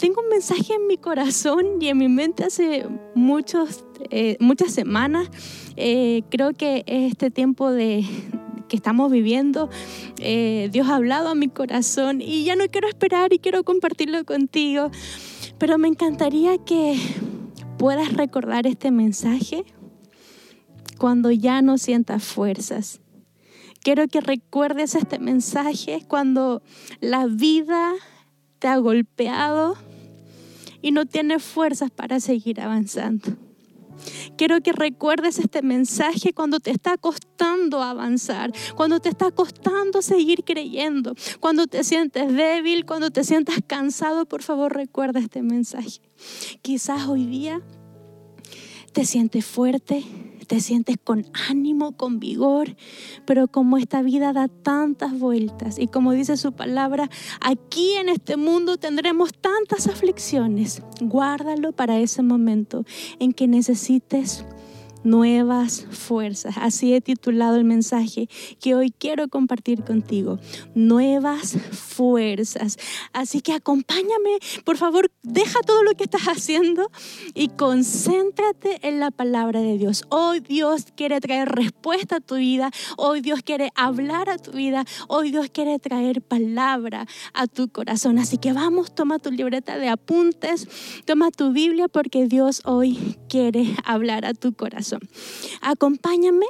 tengo un mensaje en mi corazón y en mi mente hace muchos, eh, muchas semanas. Eh, creo que este tiempo de, que estamos viviendo, eh, Dios ha hablado a mi corazón y ya no quiero esperar y quiero compartirlo contigo. Pero me encantaría que puedas recordar este mensaje cuando ya no sientas fuerzas. Quiero que recuerdes este mensaje cuando la vida te ha golpeado y no tienes fuerzas para seguir avanzando. Quiero que recuerdes este mensaje cuando te está costando avanzar, cuando te está costando seguir creyendo, cuando te sientes débil, cuando te sientas cansado, por favor recuerda este mensaje. Quizás hoy día te sientes fuerte, te sientes con ánimo, con vigor, pero como esta vida da tantas vueltas y como dice su palabra, aquí en este mundo tendremos tantas aflicciones. Guárdalo para ese momento en que necesites nuevas fuerzas. Así he titulado el mensaje que hoy quiero compartir contigo. Nuevas fuerzas. Así que acompáñame, por favor, deja todo lo que estás haciendo y concéntrate en la palabra de Dios. Hoy Dios quiere traer respuesta a tu vida. Hoy Dios quiere hablar a tu vida. Hoy Dios quiere traer palabra a tu corazón. Así que vamos, toma tu libreta de apuntes, toma tu Biblia porque Dios hoy quiere hablar a tu corazón. Acompáñame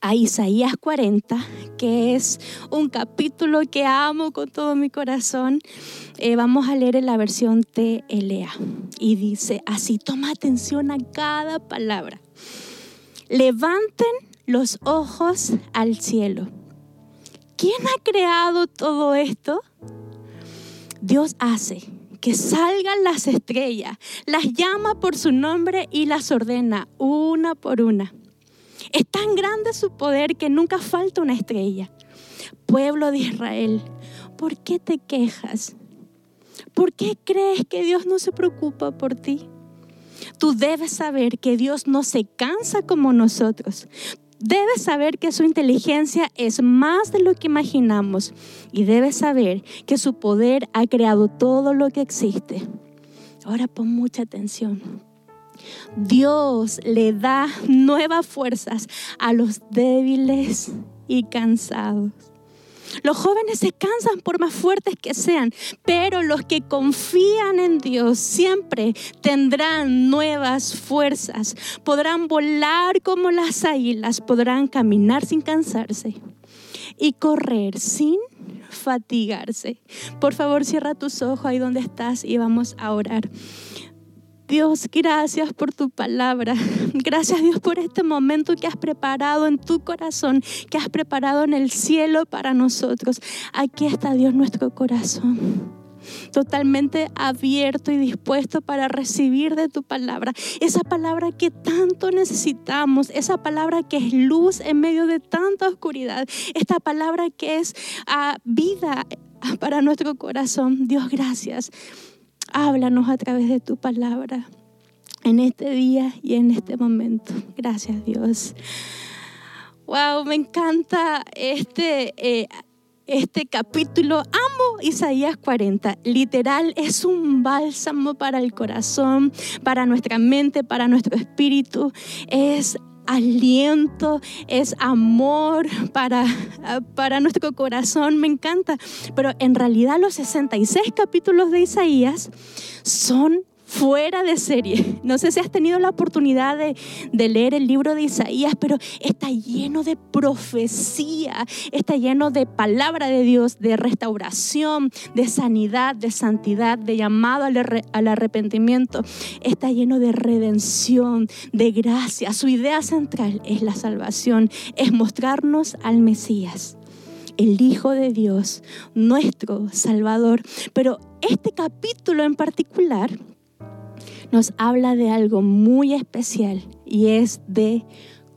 a Isaías 40, que es un capítulo que amo con todo mi corazón. Eh, vamos a leer en la versión TLA y dice así, toma atención a cada palabra. Levanten los ojos al cielo. ¿Quién ha creado todo esto? Dios hace que salgan las estrellas, las llama por su nombre y las ordena una por una. Es tan grande su poder que nunca falta una estrella. Pueblo de Israel, ¿por qué te quejas? ¿Por qué crees que Dios no se preocupa por ti? Tú debes saber que Dios no se cansa como nosotros. Debes saber que su inteligencia es más de lo que imaginamos y debes saber que su poder ha creado todo lo que existe. Ahora pon mucha atención. Dios le da nuevas fuerzas a los débiles y cansados. Los jóvenes se cansan por más fuertes que sean, pero los que confían en Dios siempre tendrán nuevas fuerzas. Podrán volar como las águilas, podrán caminar sin cansarse y correr sin fatigarse. Por favor, cierra tus ojos ahí donde estás y vamos a orar. Dios, gracias por tu palabra. Gracias Dios por este momento que has preparado en tu corazón, que has preparado en el cielo para nosotros. Aquí está Dios nuestro corazón totalmente abierto y dispuesto para recibir de tu palabra. Esa palabra que tanto necesitamos, esa palabra que es luz en medio de tanta oscuridad, esta palabra que es ah, vida para nuestro corazón. Dios, gracias. Háblanos a través de tu palabra en este día y en este momento. Gracias Dios. Wow, me encanta este, eh, este capítulo. Amo Isaías 40. Literal es un bálsamo para el corazón, para nuestra mente, para nuestro espíritu. Es aliento, es amor para, para nuestro corazón, me encanta. Pero en realidad los 66 capítulos de Isaías son fuera de serie. No sé si has tenido la oportunidad de, leer el libro de Isaías, pero está lleno de profecía, está lleno de palabra de Dios, de restauración, de sanidad, de santidad, de llamado al, arrepentimiento. Está lleno de redención, de gracia. Su idea central es la salvación, es mostrarnos al Mesías el Hijo de Dios, nuestro Salvador. Pero este capítulo en particular nos habla de algo muy especial y es de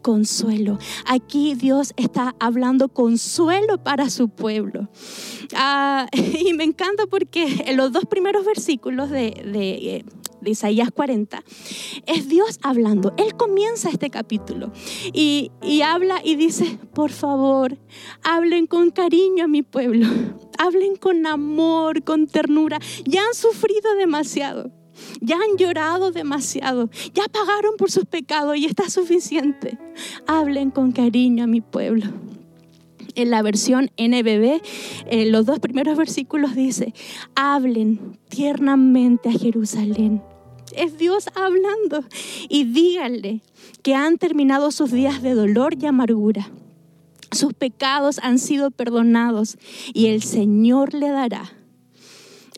consuelo. Aquí Dios está hablando consuelo para su pueblo. Ah, y me encanta porque en los dos primeros versículos de, de Isaías 40, es Dios hablando. Él comienza este capítulo y, y habla y dice, por favor, hablen con cariño a mi pueblo, hablen con amor, con ternura. Ya han sufrido demasiado. Ya han llorado demasiado, ya pagaron por sus pecados y está suficiente. Hablen con cariño a mi pueblo en la versión NBB, eh, los dos primeros versículos dice, hablen tiernamente a Jerusalén. Es Dios hablando y díganle que han terminado sus días de dolor y amargura. Sus pecados han sido perdonados y el Señor le dará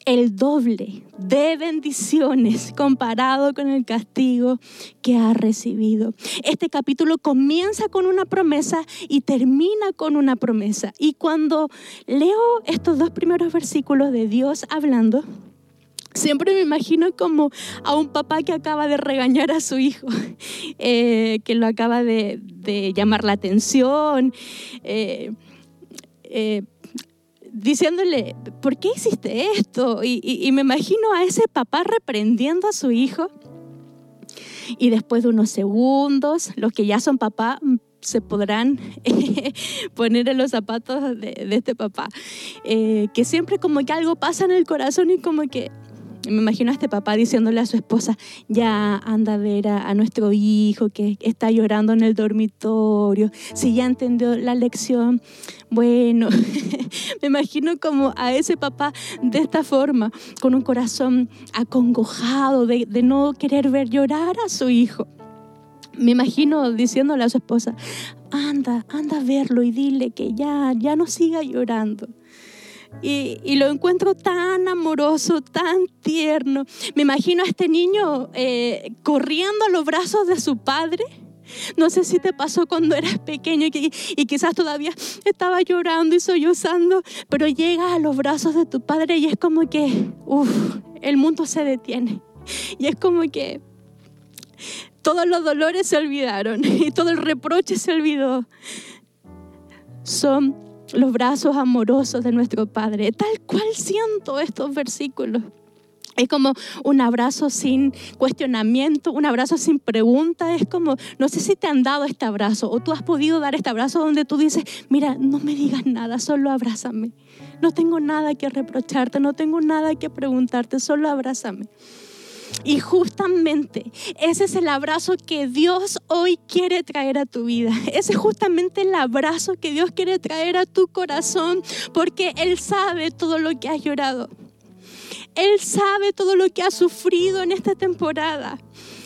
el doble de bendiciones comparado con el castigo que ha recibido. Este capítulo comienza con una promesa y termina con una promesa. Y cuando leo estos dos primeros versículos de Dios hablando, Siempre me imagino como a un papá que acaba de regañar a su hijo, eh, que lo acaba de, llamar la atención. Eh, eh, diciéndole, ¿por qué hiciste esto? Y, me imagino a ese papá reprendiendo a su hijo. Y después de unos segundos, los que ya son papá mm, se podrán poner en los zapatos de, este papá. Eh, que siempre como que algo pasa en el corazón y como que me imagino a este papá diciéndole a su esposa, ya anda a ver a, nuestro hijo que está llorando en el dormitorio, si ya entendió la lección. Bueno, me imagino como a ese papá de esta forma, con un corazón acongojado de, no querer ver llorar a su hijo. Me imagino diciéndole a su esposa, anda, anda a verlo y dile que ya, ya no siga llorando. Y, lo encuentro tan amoroso, tan tierno. Me imagino a este niño eh, corriendo a los brazos de su padre. No sé si te pasó cuando eras pequeño y, quizás todavía estaba llorando y sollozando, pero llega a los brazos de tu padre y es como que, uff, el mundo se detiene. Y es como que todos los dolores se olvidaron y todo el reproche se olvidó. Son los brazos amorosos de nuestro Padre. Tal cual siento estos versículos. Es como un abrazo sin cuestionamiento, un abrazo sin pregunta. Es como, no sé si te han dado este abrazo o tú has podido dar este abrazo donde tú dices, mira, no me digas nada, solo abrázame. No tengo nada que reprocharte, no tengo nada que preguntarte, solo abrázame. Y justamente ese es el abrazo que Dios hoy quiere traer a tu vida. Ese es justamente el abrazo que Dios quiere traer a tu corazón porque Él sabe todo lo que has llorado. Él sabe todo lo que has sufrido en esta temporada.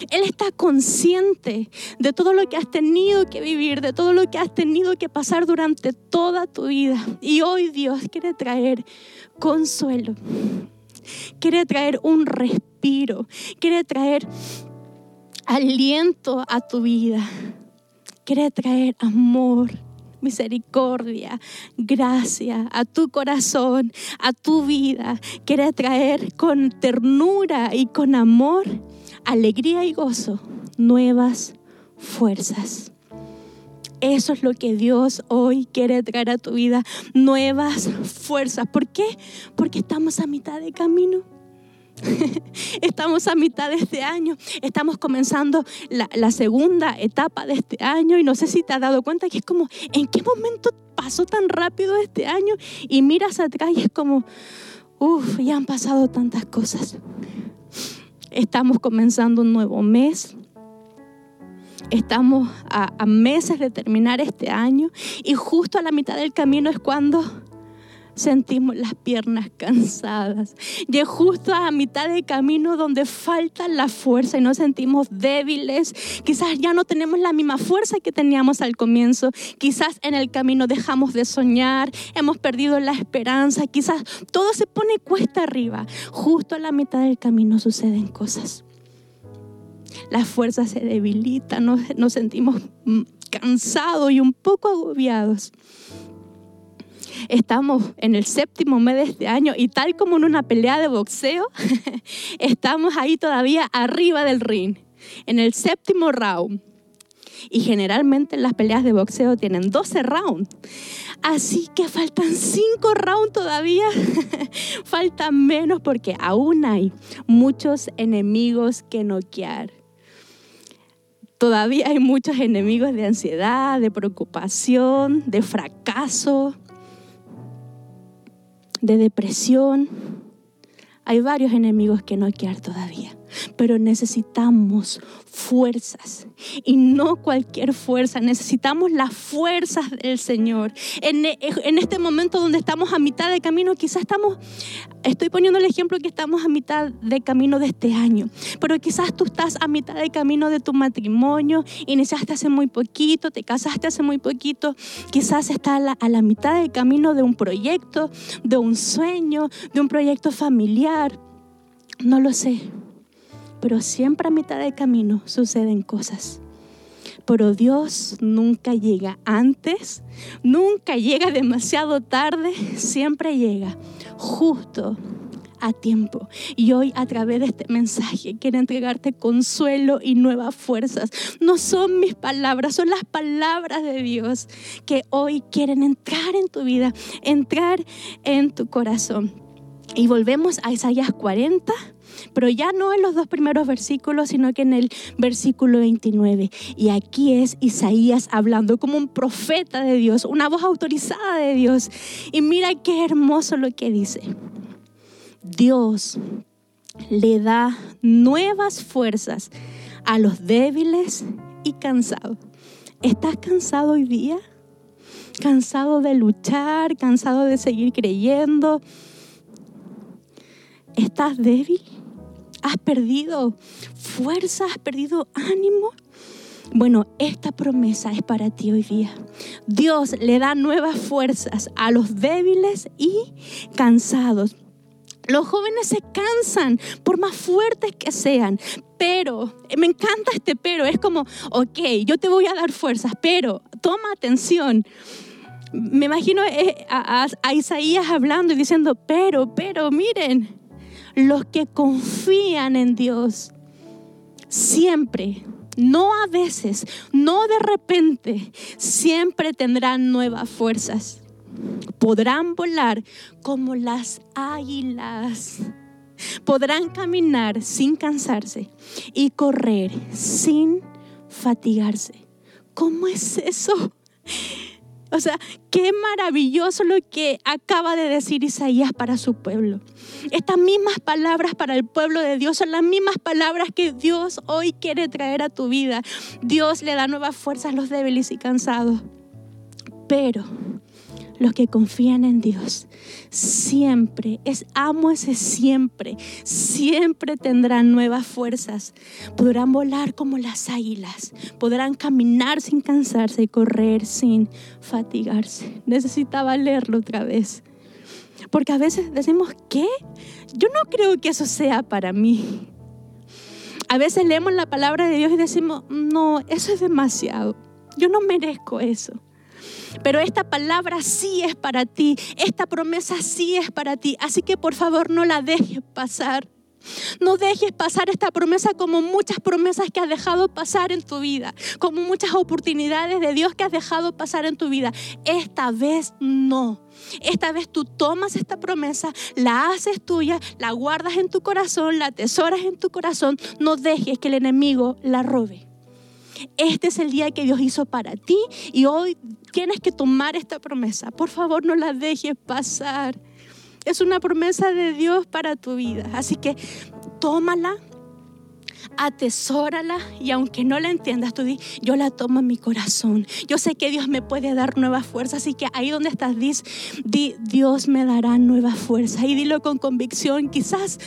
Él está consciente de todo lo que has tenido que vivir, de todo lo que has tenido que pasar durante toda tu vida. Y hoy Dios quiere traer consuelo, quiere traer un respiro, quiere traer aliento a tu vida, quiere traer amor, misericordia, gracia a tu corazón, a tu vida. Quiere traer con ternura y con amor, alegría y gozo, nuevas fuerzas. Eso es lo que Dios hoy quiere traer a tu vida, nuevas fuerzas. ¿Por qué? Porque estamos a mitad de camino. Estamos a mitad de este año, estamos comenzando la, segunda etapa de este año y no sé si te has dado cuenta que es como, ¿en qué momento pasó tan rápido este año? Y miras atrás y es como, uff, ya han pasado tantas cosas. Estamos comenzando un nuevo mes, Estamos a, meses de terminar este año y justo a la mitad del camino es cuando sentimos las piernas cansadas. Y es justo a mitad del camino donde falta la fuerza y nos sentimos débiles. Quizás ya no tenemos la misma fuerza que teníamos al comienzo. Quizás en el camino dejamos de soñar, hemos perdido la esperanza. Quizás todo se pone cuesta arriba. Justo a la mitad del camino suceden cosas las fuerzas se debilitan, nos, sentimos mm, cansados y un poco agobiados. Estamos en el séptimo mes de este año y tal como en una pelea de boxeo, estamos ahí todavía arriba del ring, en el séptimo round. Y generalmente las peleas de boxeo tienen 12 rounds. Así que faltan 5 rounds todavía. faltan menos porque aún hay muchos enemigos que noquear. Todavía hay muchos enemigos de ansiedad, de preocupación, de fracaso, de depresión. Hay varios enemigos que noquear todavía pero necesitamos fuerzas. Y no cualquier fuerza, necesitamos las fuerzas del Señor. En, en, este momento donde estamos a mitad de camino, quizás estamos, estoy poniendo el ejemplo que estamos a mitad de camino de este año, pero quizás tú estás a mitad de camino de tu matrimonio, iniciaste hace muy poquito, te casaste hace muy poquito, quizás estás a la, a la mitad del camino de un proyecto, de un sueño, de un proyecto familiar, no lo sé pero siempre a mitad de camino suceden cosas. Pero Dios nunca llega antes, nunca llega demasiado tarde, siempre llega justo a tiempo. Y hoy a través de este mensaje quiero entregarte consuelo y nuevas fuerzas. No son mis palabras, son las palabras de Dios que hoy quieren entrar en tu vida, entrar en tu corazón. Y volvemos a Isaías 40, pero ya no en los dos primeros versículos, sino que en el versículo 29. Y aquí es Isaías hablando como un profeta de Dios, una voz autorizada de Dios. Y mira qué hermoso lo que dice. Dios le da nuevas fuerzas a los débiles y cansados. ¿Estás cansado hoy día? ¿Cansado de luchar? ¿Cansado de seguir creyendo? ¿Estás débil? ¿Has perdido fuerza? ¿Has perdido ánimo? Bueno, esta promesa es para ti hoy día. Dios le da nuevas fuerzas a los débiles y cansados. Los jóvenes se cansan por más fuertes que sean, pero, me encanta este pero, es como, ok, yo te voy a dar fuerzas, pero toma atención. Me imagino eh, a, a Isaías hablando y diciendo, pero, pero, miren, los que confían en Dios siempre, no a veces, no de repente, siempre tendrán nuevas fuerzas. Podrán volar como las águilas. Podrán caminar sin cansarse y correr sin fatigarse. ¿Cómo es eso? O sea, qué maravilloso lo que acaba de decir Isaías para su pueblo. Estas mismas palabras para el pueblo de Dios son las mismas palabras que Dios hoy quiere traer a tu vida. Dios le da nuevas fuerzas a los débiles y cansados. Pero los que confían en Dios siempre, es amo ese siempre, siempre tendrán nuevas fuerzas. Podrán volar como las águilas, podrán caminar sin cansarse y correr sin fatigarse. Necesitaba leerlo otra vez. Porque a veces decimos, ¿qué? Yo no creo que eso sea para mí. A veces leemos la palabra de Dios y decimos, no, eso es demasiado. Yo no merezco eso. Pero esta palabra sí es para ti, esta promesa sí es para ti. Así que por favor no la dejes pasar. No dejes pasar esta promesa como muchas promesas que has dejado pasar en tu vida, como muchas oportunidades de Dios que has dejado pasar en tu vida. Esta vez no. Esta vez tú tomas esta promesa, la haces tuya, la guardas en tu corazón, la atesoras en tu corazón. No dejes que el enemigo la robe. Este es el día que Dios hizo para ti y hoy tienes que tomar esta promesa. Por favor, no la dejes pasar. Es una promesa de Dios para tu vida. Así que tómala, atesórala y aunque no la entiendas, tú di, yo la tomo en mi corazón. Yo sé que Dios me puede dar nuevas fuerzas, así que ahí donde estás, di, Dios me dará nuevas fuerzas y dilo con convicción. Quizás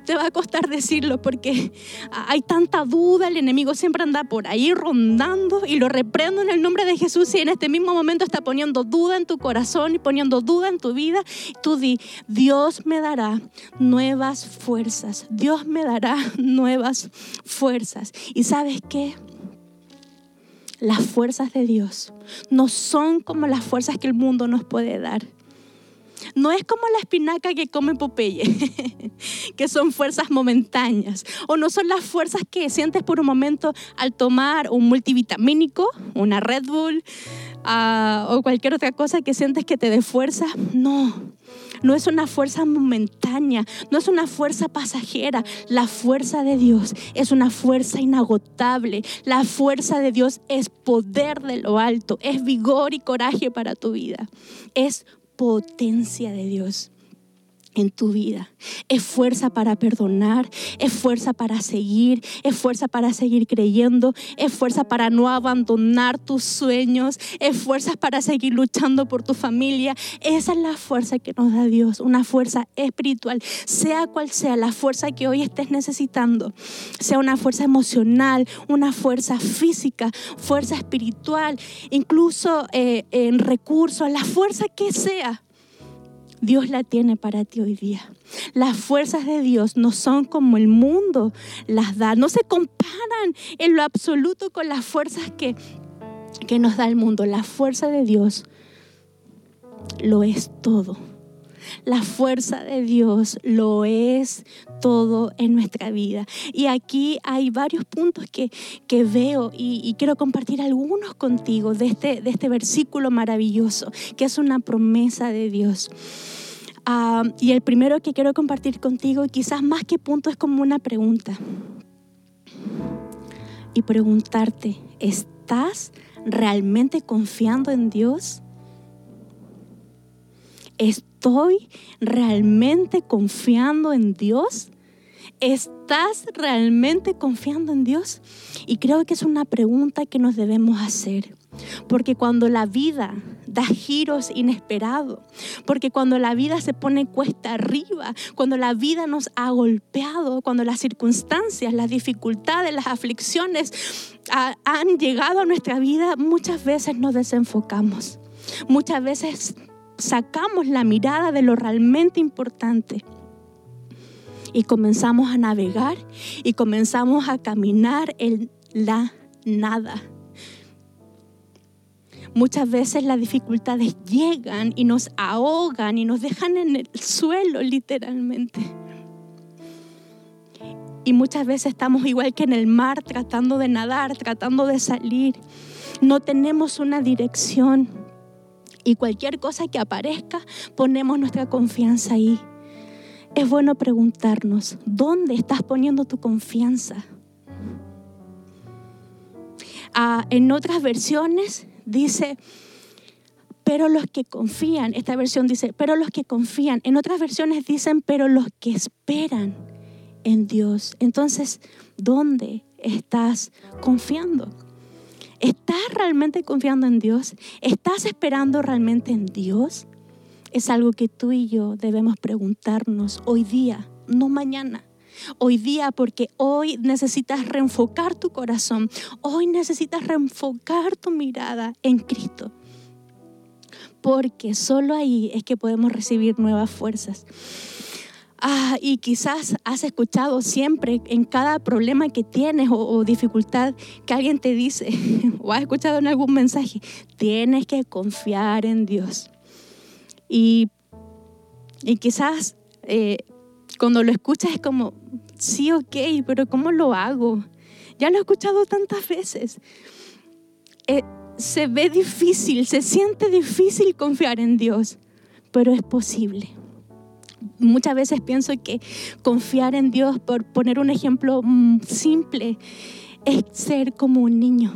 te va a costar decirlo porque hay tanta duda, el enemigo siempre anda por ahí rondando y lo reprendo en el nombre de Jesús y en este mismo momento está poniendo duda en tu corazón y poniendo duda en tu vida. Tú di, Dios me dará nuevas fuerzas, Dios me dará nuevas fuerzas. ¿Y sabes qué? Las fuerzas de Dios no son como las fuerzas que el mundo nos puede dar. No es como la espinaca que come Popeye, que son fuerzas momentáneas, o no son las fuerzas que sientes por un momento al tomar un multivitamínico, una Red Bull, uh, o cualquier otra cosa que sientes que te dé fuerza. No, no es una fuerza momentánea, no es una fuerza pasajera. La fuerza de Dios es una fuerza inagotable. La fuerza de Dios es poder de lo alto, es vigor y coraje para tu vida. Es potencia de Dios en tu vida. Es fuerza para perdonar, es fuerza para seguir, es fuerza para seguir creyendo, es fuerza para no abandonar tus sueños, es fuerza para seguir luchando por tu familia. Esa es la fuerza que nos da Dios, una fuerza espiritual, sea cual sea la fuerza que hoy estés necesitando, sea una fuerza emocional, una fuerza física, fuerza espiritual, incluso eh, en recursos, la fuerza que sea Dios la tiene para ti hoy día. Las fuerzas de Dios no son como el mundo las da, no se comparan en lo absoluto con las fuerzas que, que nos da el mundo. La fuerza de Dios lo es todo. La fuerza de Dios lo es todo en nuestra vida. Y aquí hay varios puntos que, que veo y, quiero compartir algunos contigo de este, de este versículo maravilloso, que es una promesa de Dios. Ah, y el primero que quiero compartir contigo, quizás más que punto, es como una pregunta. Y preguntarte, ¿estás realmente confiando en Dios? ¿Estoy realmente confiando en Dios? ¿Estás realmente confiando en Dios? Y creo que es una pregunta que nos debemos hacer. Porque cuando la vida da giros inesperados, porque cuando la vida se pone cuesta arriba, cuando la vida nos ha golpeado, cuando las circunstancias, las dificultades, las aflicciones han llegado a nuestra vida, muchas veces nos desenfocamos. Muchas veces sacamos la mirada de lo realmente importante y comenzamos a navegar y comenzamos a caminar en la nada. Muchas veces las dificultades llegan y nos ahogan y nos dejan en el suelo literalmente. Y muchas veces estamos igual que en el mar tratando de nadar, tratando de salir. No tenemos una dirección. Y cualquier cosa que aparezca, ponemos nuestra confianza ahí. Es bueno preguntarnos, ¿dónde estás poniendo tu confianza? Ah, en otras versiones dice, pero los que confían, esta versión dice, pero los que confían, en otras versiones dicen, pero los que esperan en Dios. Entonces, ¿dónde estás confiando? ¿Estás realmente confiando en Dios? ¿Estás esperando realmente en Dios? Es algo que tú y yo debemos preguntarnos hoy día, no mañana. Hoy día, porque hoy necesitas reenfocar tu corazón, hoy necesitas reenfocar tu mirada en Cristo. Porque solo ahí es que podemos recibir nuevas fuerzas. Ah, y quizás has escuchado siempre en cada problema que tienes o, dificultad que alguien te dice, o has escuchado en algún mensaje, tienes que confiar en Dios. Y, y quizás eh, cuando lo escuchas es como, sí, ok, pero ¿cómo lo hago? Ya lo he escuchado tantas veces. Eh, se ve difícil, se siente difícil confiar en Dios, pero es posible. Muchas veces pienso que confiar en Dios, por poner un ejemplo mm, simple, es ser como un niño.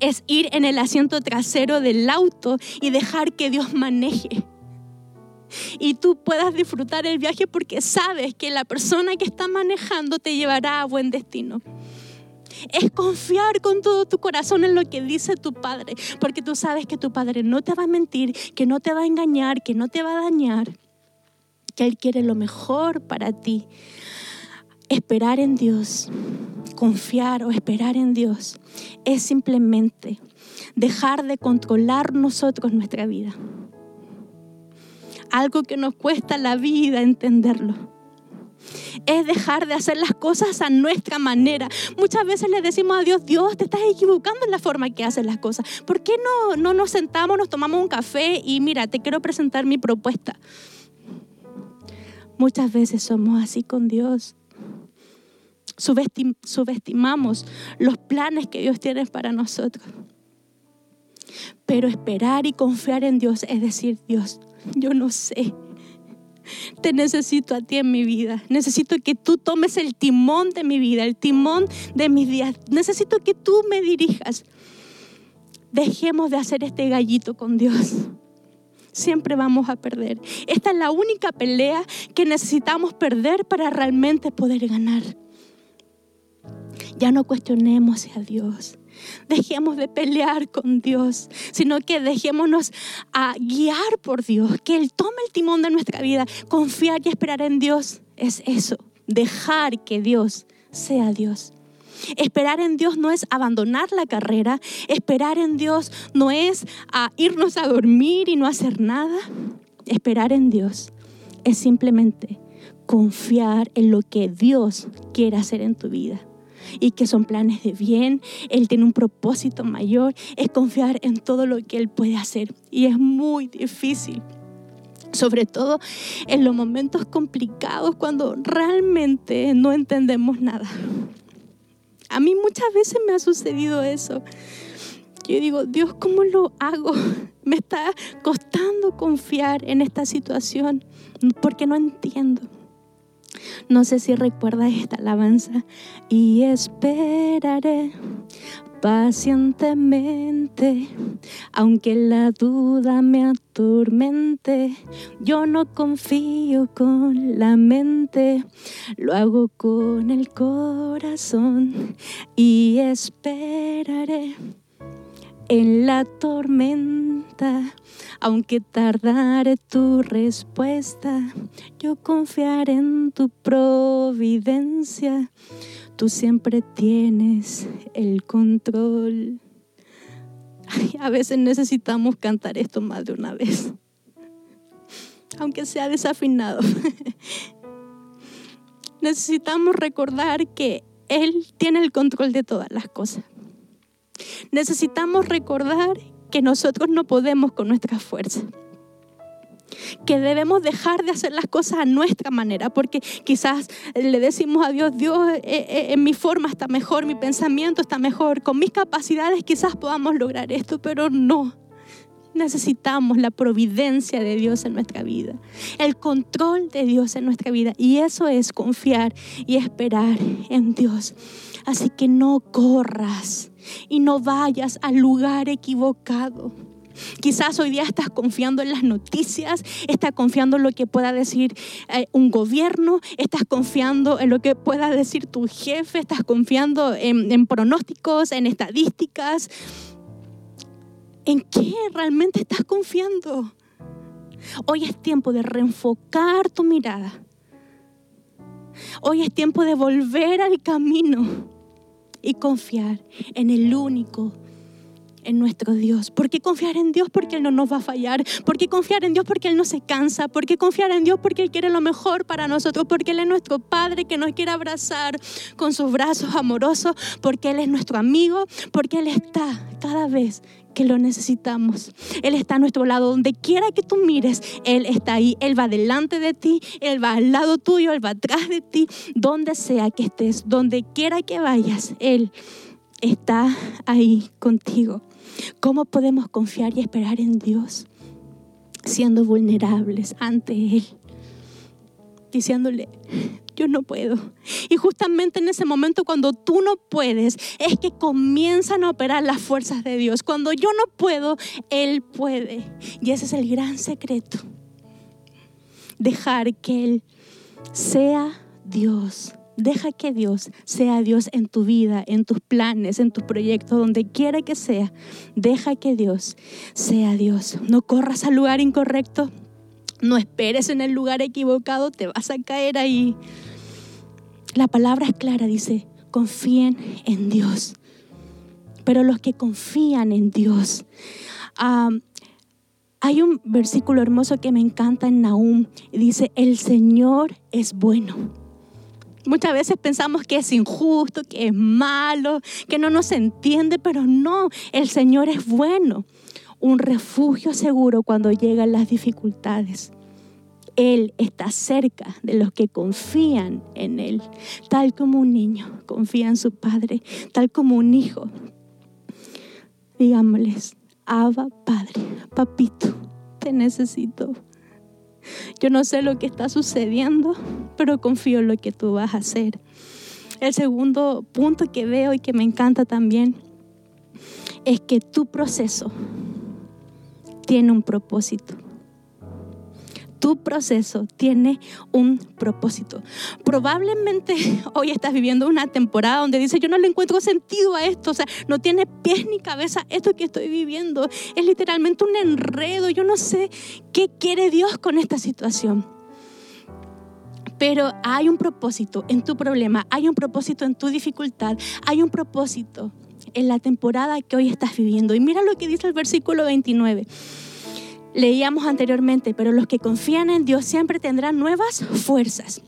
Es ir en el asiento trasero del auto y dejar que Dios maneje y tú puedas disfrutar el viaje porque sabes que la persona que está manejando te llevará a buen destino. Es confiar con todo tu corazón en lo que dice tu Padre, porque tú sabes que tu Padre no te va a mentir, que no te va a engañar, que no te va a dañar, que Él quiere lo mejor para ti. Esperar en Dios, confiar o esperar en Dios, es simplemente dejar de controlar nosotros nuestra vida algo que nos cuesta la vida entenderlo. es dejar de hacer las cosas a nuestra manera. Muchas veces le decimos a Dios, Dios, te estás equivocando en la forma que haces las cosas. ¿Por qué no, no nos sentamos, nos tomamos un café y mira, te quiero presentar mi propuesta? Muchas veces somos así con Dios. subestimamos los planes que Dios tiene para nosotros. Pero esperar y confiar en Dios es decir, Dios, yo no sé te necesito a ti en mi vida. Necesito que tú tomes el timón de mi vida, el timón de mis días. Necesito que tú me dirijas. Dejemos de hacer este gallito con Dios. Siempre vamos a perder. Esta es la única pelea que necesitamos perder para realmente poder ganar. Ya no cuestionemos a Dios. Dejemos de pelear con Dios, sino que dejémonos a guiar por Dios, que Él tome el timón de nuestra vida. Confiar y esperar en Dios es eso, dejar que Dios sea Dios. Esperar en Dios no es abandonar la carrera, esperar en Dios no es a irnos a dormir y no hacer nada. Esperar en Dios es simplemente confiar en lo que Dios quiere hacer en tu vida y que son planes de bien. Él tiene un propósito mayor. Es confiar en todo lo que Él puede hacer. Y es muy difícil. Sobre todo en los momentos complicados cuando realmente no entendemos nada. A mí muchas veces me ha sucedido eso. Yo digo, Dios, ¿cómo lo hago? Me está costando confiar en esta situación porque no entiendo. No sé si recuerdas esta alabanza. Y esperaré pacientemente, aunque la duda me atormente, yo no confío con la mente, lo hago con el corazón y esperaré en la tormenta. Aunque tardare tu respuesta, yo confiaré en tu providencia. Tú siempre tienes el control. a veces necesitamos cantar esto más de una vez, aunque sea desafinado. necesitamos recordar que Él tiene el control de todas las cosas. Necesitamos recordar que nosotros no podemos con nuestra fuerza. Que debemos dejar de hacer las cosas a nuestra manera, porque quizás le decimos a Dios, Dios, eh, eh, en mi forma está mejor, mi pensamiento está mejor, con mis capacidades quizás podamos lograr esto, pero no. Necesitamos la providencia de Dios en nuestra vida, el control de Dios en nuestra vida, y eso es confiar y esperar en Dios. Así que no corras y no vayas al lugar equivocado. Quizás hoy día estás confiando en las noticias, estás confiando en lo que pueda decir eh, un gobierno, estás confiando en lo que pueda decir tu jefe, estás confiando en, en pronósticos, en estadísticas. ¿En qué realmente estás confiando? Hoy es tiempo de reenfocar tu mirada. Hoy es tiempo de volver al camino y confiar en el único, en nuestro Dios. ¿Por qué confiar en Dios? Porque Él no nos va a fallar. ¿Por qué confiar en Dios? Porque Él no se cansa. ¿Por qué confiar en Dios? Porque Él quiere lo mejor para nosotros. Porque Él es nuestro Padre que nos quiere abrazar con sus brazos amorosos. Porque Él es nuestro amigo. Porque Él está cada vez que lo necesitamos. Él está a nuestro lado. Donde quiera que tú mires, Él está ahí. Él va delante de ti, Él va al lado tuyo, Él va atrás de ti. Donde sea que estés, donde quiera que vayas, Él está ahí contigo. ¿Cómo podemos confiar y esperar en Dios siendo vulnerables ante Él? Diciéndole, yo no puedo. Y justamente en ese momento cuando tú no puedes, es que comienzan a operar las fuerzas de Dios. Cuando yo no puedo, Él puede. Y ese es el gran secreto. Dejar que Él sea Dios. Deja que Dios sea Dios en tu vida, en tus planes, en tus proyectos, donde quiera que sea. Deja que Dios sea Dios. No corras al lugar incorrecto. No esperes en el lugar equivocado, te vas a caer ahí. La palabra es clara, dice, confíen en Dios. Pero los que confían en Dios, hay un versículo hermoso que me encanta en Nahum, dice, el Señor es bueno. Muchas veces pensamos que es injusto, que es malo, que no nos entiende, pero no, el Señor es bueno. Un refugio seguro cuando llegan las dificultades. Él está cerca de los que confían en Él, tal como un niño confía en su padre, tal como un hijo. Digámosles, Abba Padre, papito, te necesito. Yo no sé lo que está sucediendo, pero confío en lo que tú vas a hacer. El segundo punto que veo y que me encanta también es que tu proceso tiene un propósito tu proceso tiene un propósito. Probablemente hoy estás viviendo una temporada donde dices, yo no le encuentro sentido a esto, o sea, no tiene pies ni cabeza esto que estoy viviendo. Es literalmente un enredo, yo no sé qué quiere Dios con esta situación. Pero hay un propósito en tu problema, hay un propósito en tu dificultad, hay un propósito en la temporada que hoy estás viviendo. Y mira lo que dice el versículo 29 leíamos anteriormente, pero los que confían en Dios siempre tendrán nuevas fuerzas.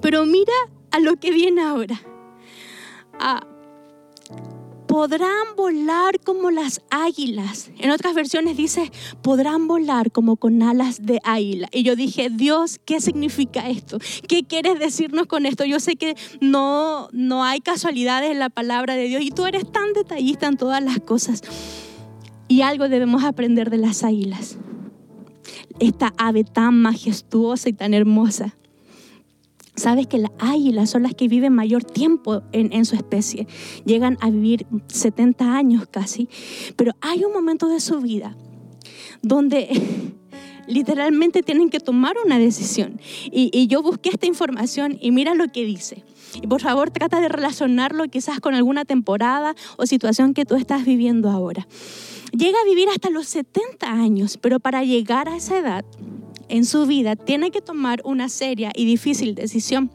Pero mira a lo que viene ahora. Ah, podrán volar como las águilas. En otras versiones dice, podrán volar como con alas de águila. Y yo dije, Dios, ¿qué significa esto? ¿Qué quieres decirnos con esto? Yo sé que no, no hay casualidades en la palabra de Dios y tú eres tan detallista en todas las cosas. Y algo debemos aprender de las águilas. Esta ave tan majestuosa y tan hermosa. Sabes que las águilas son las que viven mayor tiempo en, su especie. Llegan a vivir 70 años casi. Pero hay un momento de su vida donde literalmente tienen que tomar una decisión. Y, yo busqué esta información y mira lo que dice. Y por favor trata de relacionarlo quizás con alguna temporada o situación que tú estás viviendo ahora llega a vivir hasta los 70 años, pero para llegar a esa edad en su vida tiene que tomar una seria y difícil decisión.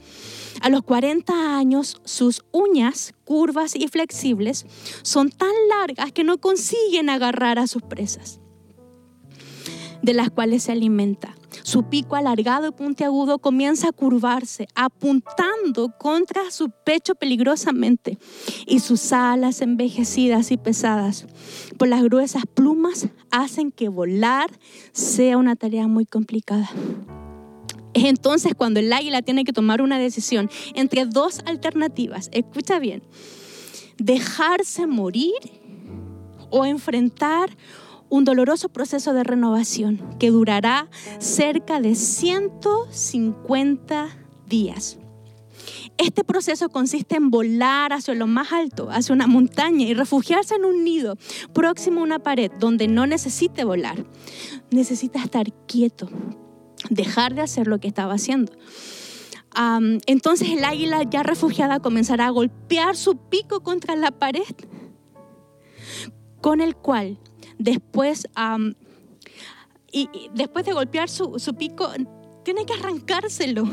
A los 40 años, sus uñas curvas y flexibles son tan largas que no consiguen agarrar a sus presas, de las cuales se alimenta. Su pico alargado y puntiagudo comienza a curvarse, apuntando contra su pecho peligrosamente, y sus alas envejecidas y pesadas por las gruesas plumas hacen que volar sea una tarea muy complicada. Es entonces cuando el águila tiene que tomar una decisión entre dos alternativas. Escucha bien, dejarse morir o enfrentar un doloroso proceso de renovación que durará cerca de 150 días. Este proceso consiste en volar hacia lo más alto, hacia una montaña y refugiarse en un nido próximo a una pared donde no necesite volar. Necesita estar quieto, dejar de hacer lo que estaba haciendo. entonces el águila ya refugiada comenzará a golpear su pico contra la pared, con el cual después, y, después de golpear su, su pico, tiene que arrancárselo.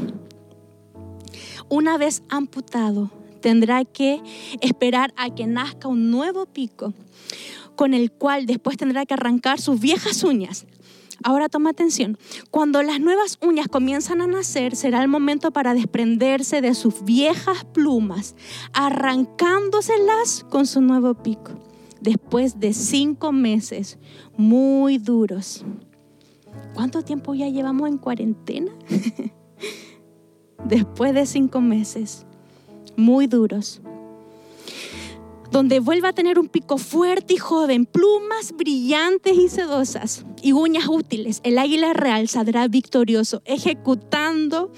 Una vez amputado, tendrá que esperar a que nazca un nuevo pico, con el cual después tendrá que arrancar sus viejas uñas. Ahora toma atención, cuando las nuevas uñas comienzan a nacer, será el momento para desprenderse de sus viejas plumas, arrancándoselas con su nuevo pico después de cinco meses muy duros. ¿Cuánto tiempo ya llevamos en cuarentena? después de cinco meses muy duros, donde vuelva a tener un pico fuerte y joven, plumas brillantes y sedosas y uñas útiles, el águila real saldrá victorioso, ejecutando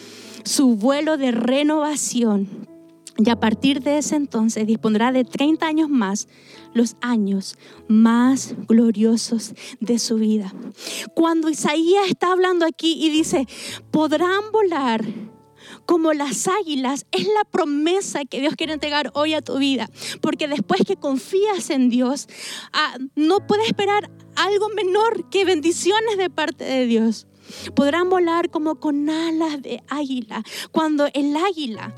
su vuelo de renovación y a partir de ese entonces dispondrá de 30 años más, los años más gloriosos de su vida. Cuando Isaías está hablando aquí y dice, podrán volar como las águilas, es la promesa que Dios quiere entregar hoy a tu vida. Porque después que confías en Dios, ah, no puedes esperar algo menor que bendiciones de parte de Dios. Podrán volar como con alas de águila. Cuando el águila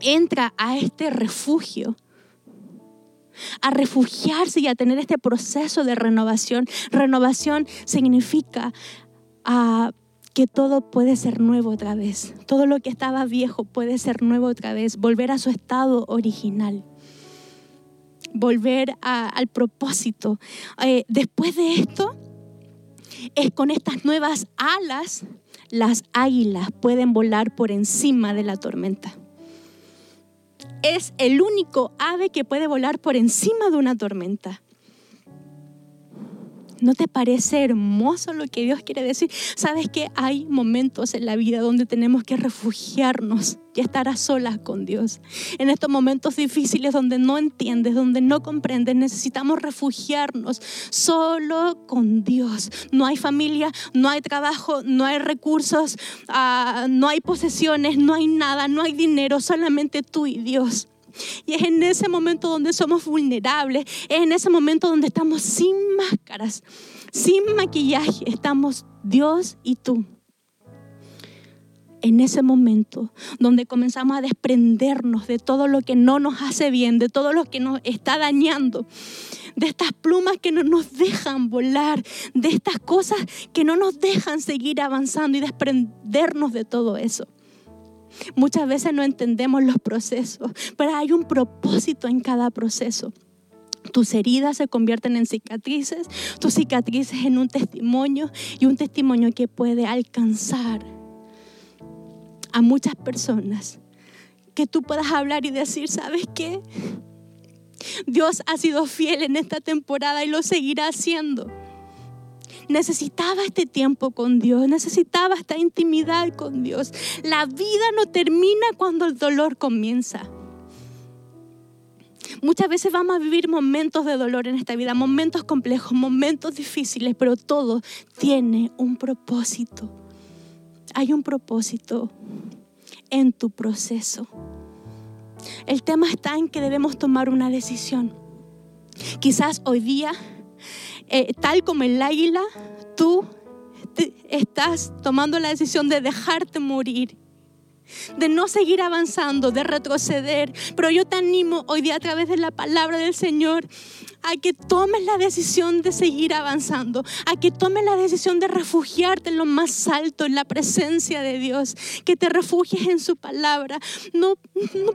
entra a este refugio, a refugiarse y a tener este proceso de renovación. Renovación significa ah, que todo puede ser nuevo otra vez. Todo lo que estaba viejo puede ser nuevo otra vez, volver a su estado original, volver al propósito. Eh, después de esto, es con estas nuevas alas, las águilas pueden volar por encima de la tormenta. Es el único ave que puede volar por encima de una tormenta. ¿No te parece hermoso lo que Dios quiere decir? Sabes que hay momentos en la vida donde tenemos que refugiarnos y estar a solas con Dios. En estos momentos difíciles donde no entiendes, donde no comprendes, necesitamos refugiarnos solo con Dios. No hay familia, no hay trabajo, no hay recursos, ah, no hay posesiones, no hay nada, no hay dinero, solamente tú y Dios. Y es en ese momento donde somos vulnerables, es en ese momento donde estamos sin máscaras, sin maquillaje, estamos Dios y tú. En ese momento donde comenzamos a desprendernos de todo lo que no nos hace bien, de todo lo que nos está dañando, de estas plumas que no nos dejan volar, de estas cosas que no nos dejan seguir avanzando y desprendernos de todo eso. Muchas veces no entendemos los procesos, pero hay un propósito en cada proceso. Tus heridas se convierten en cicatrices, tus cicatrices en un testimonio y un testimonio que puede alcanzar a muchas personas. Que tú puedas hablar y decir, ¿sabes qué? Dios ha sido fiel en esta temporada y lo seguirá haciendo necesitaba este tiempo con Dios, necesitaba esta intimidad con Dios. La vida no termina cuando el dolor comienza. Muchas veces vamos a vivir momentos de dolor en esta vida, momentos complejos, momentos difíciles, pero todo tiene un propósito. Hay un propósito en tu proceso. El tema está en que debemos tomar una decisión. Quizás hoy día eh, tal como el águila, tú estás tomando la decisión de dejarte morir, de no seguir avanzando, de retroceder. Pero yo te animo hoy día a través de la palabra del Señor a que tomes la decisión de seguir avanzando, a que tomes la decisión de refugiarte en lo más alto, en la presencia de Dios, que te refugies en su palabra. No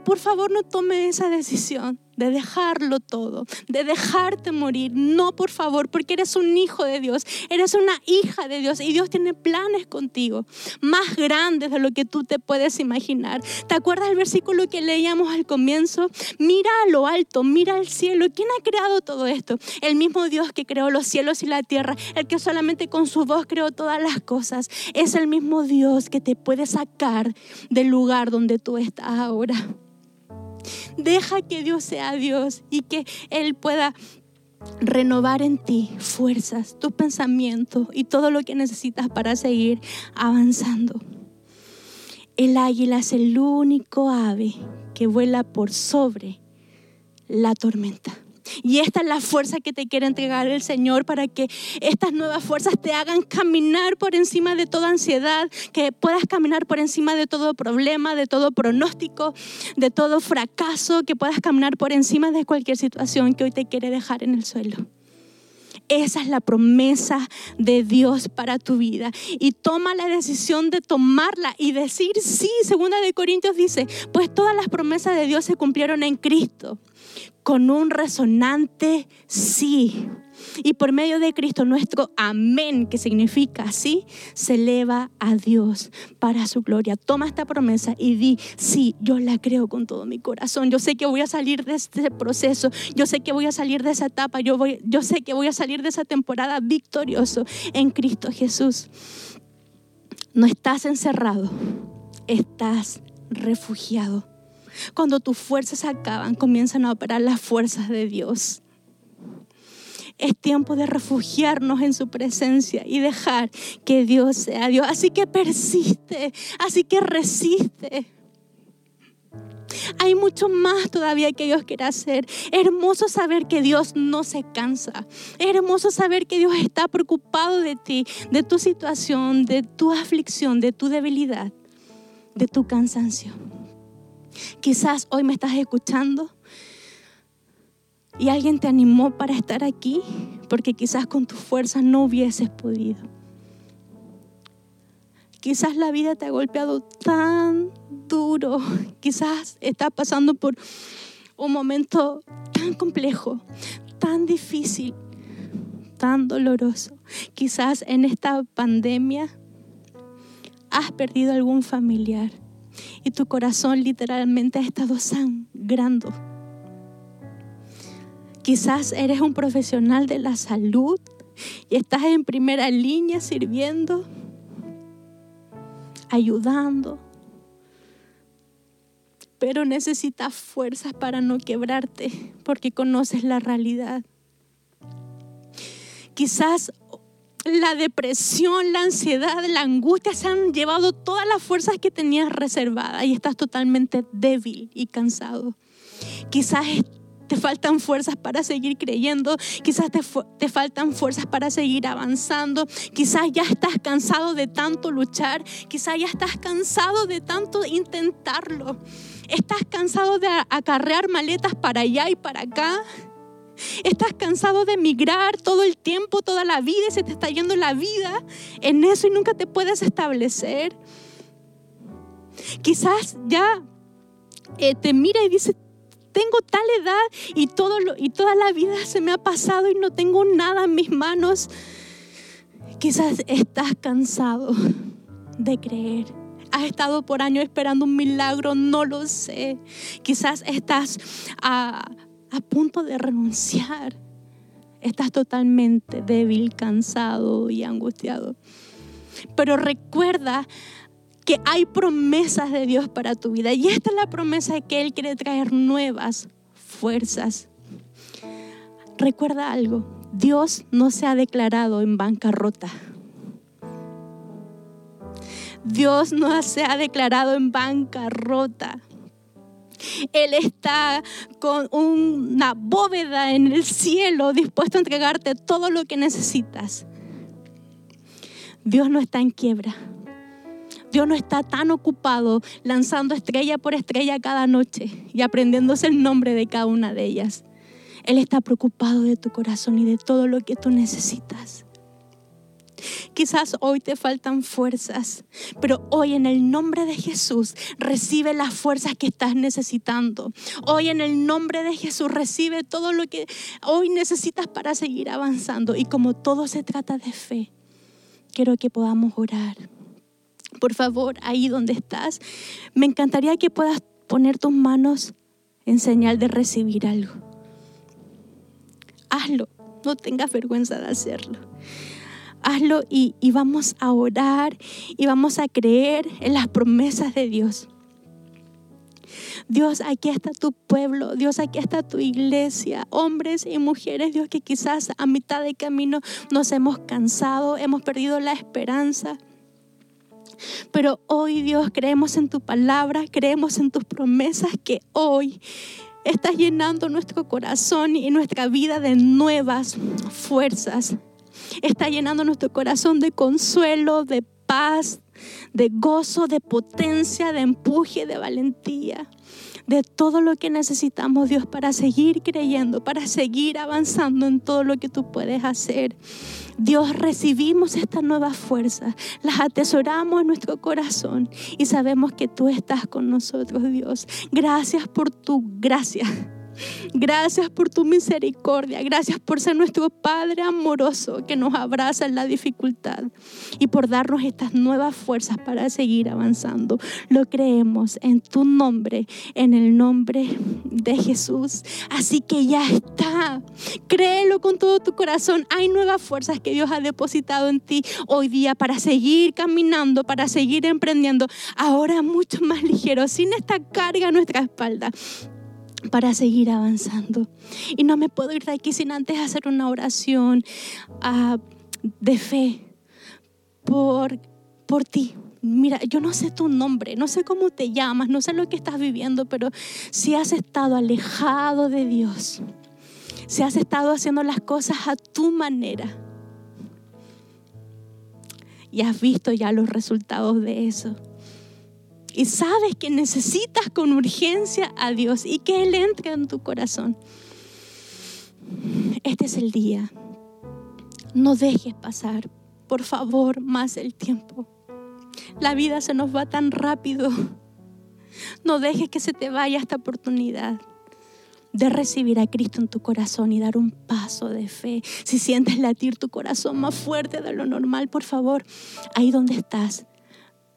por favor, no tome esa decisión de dejarlo todo, de dejarte morir. No, por favor, porque eres un hijo de Dios, eres una hija de Dios y Dios tiene planes contigo, más grandes de lo que tú te puedes imaginar. ¿Te acuerdas del versículo que leíamos al comienzo? Mira a lo alto, mira al cielo. ¿Quién ha creado todo esto? El mismo Dios que creó los cielos y la tierra, el que solamente con su voz creó todas las cosas. Es el mismo Dios que te puede sacar del lugar donde tú estás ahora. Deja que Dios sea Dios y que Él pueda renovar en ti fuerzas, tu pensamiento y todo lo que necesitas para seguir avanzando. El águila es el único ave que vuela por sobre la tormenta. Y esta es la fuerza que te quiere entregar el Señor para que estas nuevas fuerzas te hagan caminar por encima de toda ansiedad, que puedas caminar por encima de todo problema, de todo pronóstico, de todo fracaso, que puedas caminar por encima de cualquier situación que hoy te quiere dejar en el suelo. Esa es la promesa de Dios para tu vida. Y toma la decisión de tomarla y decir sí. Segunda de Corintios dice, pues todas las promesas de Dios se cumplieron en Cristo con un resonante sí. Y por medio de Cristo nuestro amén, que significa sí, se eleva a Dios para su gloria. Toma esta promesa y di, sí, yo la creo con todo mi corazón. Yo sé que voy a salir de este proceso. Yo sé que voy a salir de esa etapa. Yo, voy, yo sé que voy a salir de esa temporada victorioso en Cristo Jesús. No estás encerrado, estás refugiado cuando tus fuerzas acaban, comienzan a operar las fuerzas de Dios. Es tiempo de refugiarnos en su presencia y dejar que Dios sea Dios. Así que persiste, así que resiste. Hay mucho más todavía que Dios quiere hacer. Hermoso saber que Dios no se cansa. Hermoso saber que Dios está preocupado de ti, de tu situación, de tu aflicción, de tu debilidad, de tu cansancio. Quizás hoy me estás escuchando y alguien te animó para estar aquí porque quizás con tu fuerza no hubieses podido. Quizás la vida te ha golpeado tan duro. Quizás estás pasando por un momento tan complejo, tan difícil, tan doloroso. Quizás en esta pandemia has perdido algún familiar y tu corazón literalmente ha estado sangrando. Quizás eres un profesional de la salud y estás en primera línea sirviendo, ayudando, pero necesitas fuerzas para no quebrarte porque conoces la realidad. Quizás la depresión, la ansiedad, la angustia se han llevado todas las fuerzas que tenías reservadas y estás totalmente débil y cansado. Quizás te faltan fuerzas para seguir creyendo, quizás te, te, faltan fuerzas para seguir avanzando, quizás ya estás cansado de tanto luchar, quizás ya estás cansado de tanto intentarlo, estás cansado de acarrear maletas para allá y para acá. Estás cansado de emigrar todo el tiempo, toda la vida, y se te está yendo la vida en eso y nunca te puedes establecer. Quizás ya eh, te mira y dice, tengo tal edad y, todo y toda la vida se me ha pasado y no tengo nada en mis manos. Quizás estás cansado de creer. Has estado por años esperando un milagro, no lo sé. Quizás estás a, a punto de renunciar. Estás totalmente débil, cansado y angustiado. Pero recuerda que hay promesas de Dios para tu vida. Y esta es la promesa de que Él quiere traer nuevas fuerzas. Recuerda algo, Dios no se ha declarado en bancarrota. Dios no se ha declarado en bancarrota. Él está con una bóveda en el cielo dispuesto a entregarte todo lo que necesitas. Dios no está en quiebra. Dios no está tan ocupado lanzando estrella por estrella cada noche y aprendiéndose el nombre de cada una de ellas. Él está preocupado de tu corazón y de todo lo que tú necesitas. Quizás hoy te faltan fuerzas, pero hoy en el nombre de Jesús recibe las fuerzas que estás necesitando. Hoy en el nombre de Jesús recibe todo lo que hoy necesitas para seguir avanzando. Y como todo se trata de fe, quiero que podamos orar por favor, ahí donde estás, me encantaría que puedas poner tus manos en señal de recibir algo. Hazlo, no tengas vergüenza de hacerlo. Hazlo y, y vamos a orar y vamos a creer en las promesas de Dios. Dios, aquí está tu pueblo, Dios, aquí está tu iglesia, hombres y mujeres, Dios, que quizás a mitad de camino nos hemos cansado, hemos perdido la esperanza. Pero hoy Dios creemos en tu palabra, creemos en tus promesas que hoy estás llenando nuestro corazón y nuestra vida de nuevas fuerzas. Está llenando nuestro corazón de consuelo, de paz, de gozo, de potencia, de empuje, de valentía de todo lo que necesitamos, Dios, para seguir creyendo, para seguir avanzando en todo lo que tú puedes hacer. Dios, recibimos estas nuevas fuerzas, las atesoramos en nuestro corazón y sabemos que tú estás con nosotros, Dios. Gracias por tu gracia. Gracias por tu misericordia. Gracias por ser nuestro Padre amoroso que nos abraza en la dificultad y por darnos estas nuevas fuerzas para seguir avanzando. Lo creemos en tu nombre, en el nombre de Jesús. Así que ya está. Créelo con todo tu corazón. Hay nuevas fuerzas que Dios ha depositado en ti hoy día para seguir caminando, para seguir emprendiendo. Ahora mucho más ligero, sin esta carga a nuestra espalda para seguir avanzando. Y no me puedo ir de aquí sin antes hacer una oración ah, de fe por, por ti. Mira, yo no sé tu nombre, no sé cómo te llamas, no sé lo que estás viviendo, pero si has estado alejado de Dios, si has estado haciendo las cosas a tu manera y has visto ya los resultados de eso y sabes que necesitas con urgencia a Dios y que Él entre en tu corazón, este es el día. No dejes pasar, por favor, más el tiempo. La vida se nos va tan rápido. No dejes que se te vaya esta oportunidad de recibir a Cristo en tu corazón y dar un paso de fe. Si sientes latir tu corazón más fuerte de lo normal, por favor, ahí donde estás,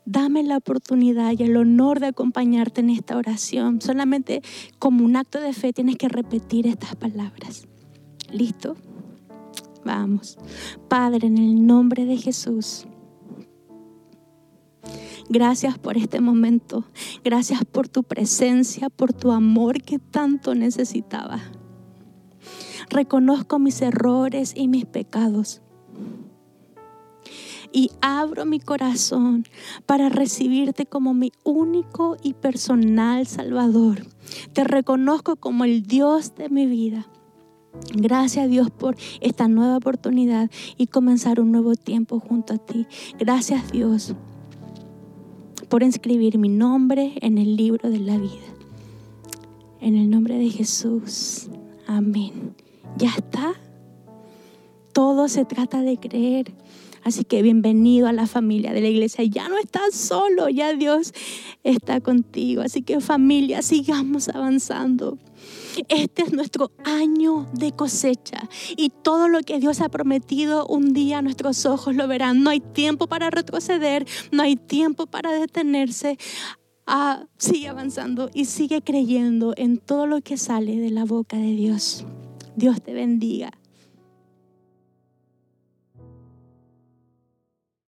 dame la oportunidad y el honor de acompañarte en esta oración. Solamente como un acto de fe tienes que repetir estas palabras. ¿Listo? Vamos. Padre, en el nombre de Jesús. Gracias por este momento. Gracias por tu presencia, por tu amor que tanto necesitaba. Reconozco mis errores y mis pecados. Y abro mi corazón para recibirte como mi único y personal Salvador. Te reconozco como el Dios de mi vida. Gracias Dios por esta nueva oportunidad y comenzar un nuevo tiempo junto a ti. Gracias Dios por inscribir mi nombre en el libro de la vida. En el nombre de Jesús. Amén. Ya está. Todo se trata de creer. Así que bienvenido a la familia de la iglesia. Ya no estás solo, ya Dios está contigo. Así que familia, sigamos avanzando. Este es nuestro año de cosecha y todo lo que Dios ha prometido un día nuestros ojos lo verán. No hay tiempo para retroceder, no hay tiempo para detenerse. Ah, sigue avanzando y sigue creyendo en todo lo que sale de la boca de Dios. Dios te bendiga.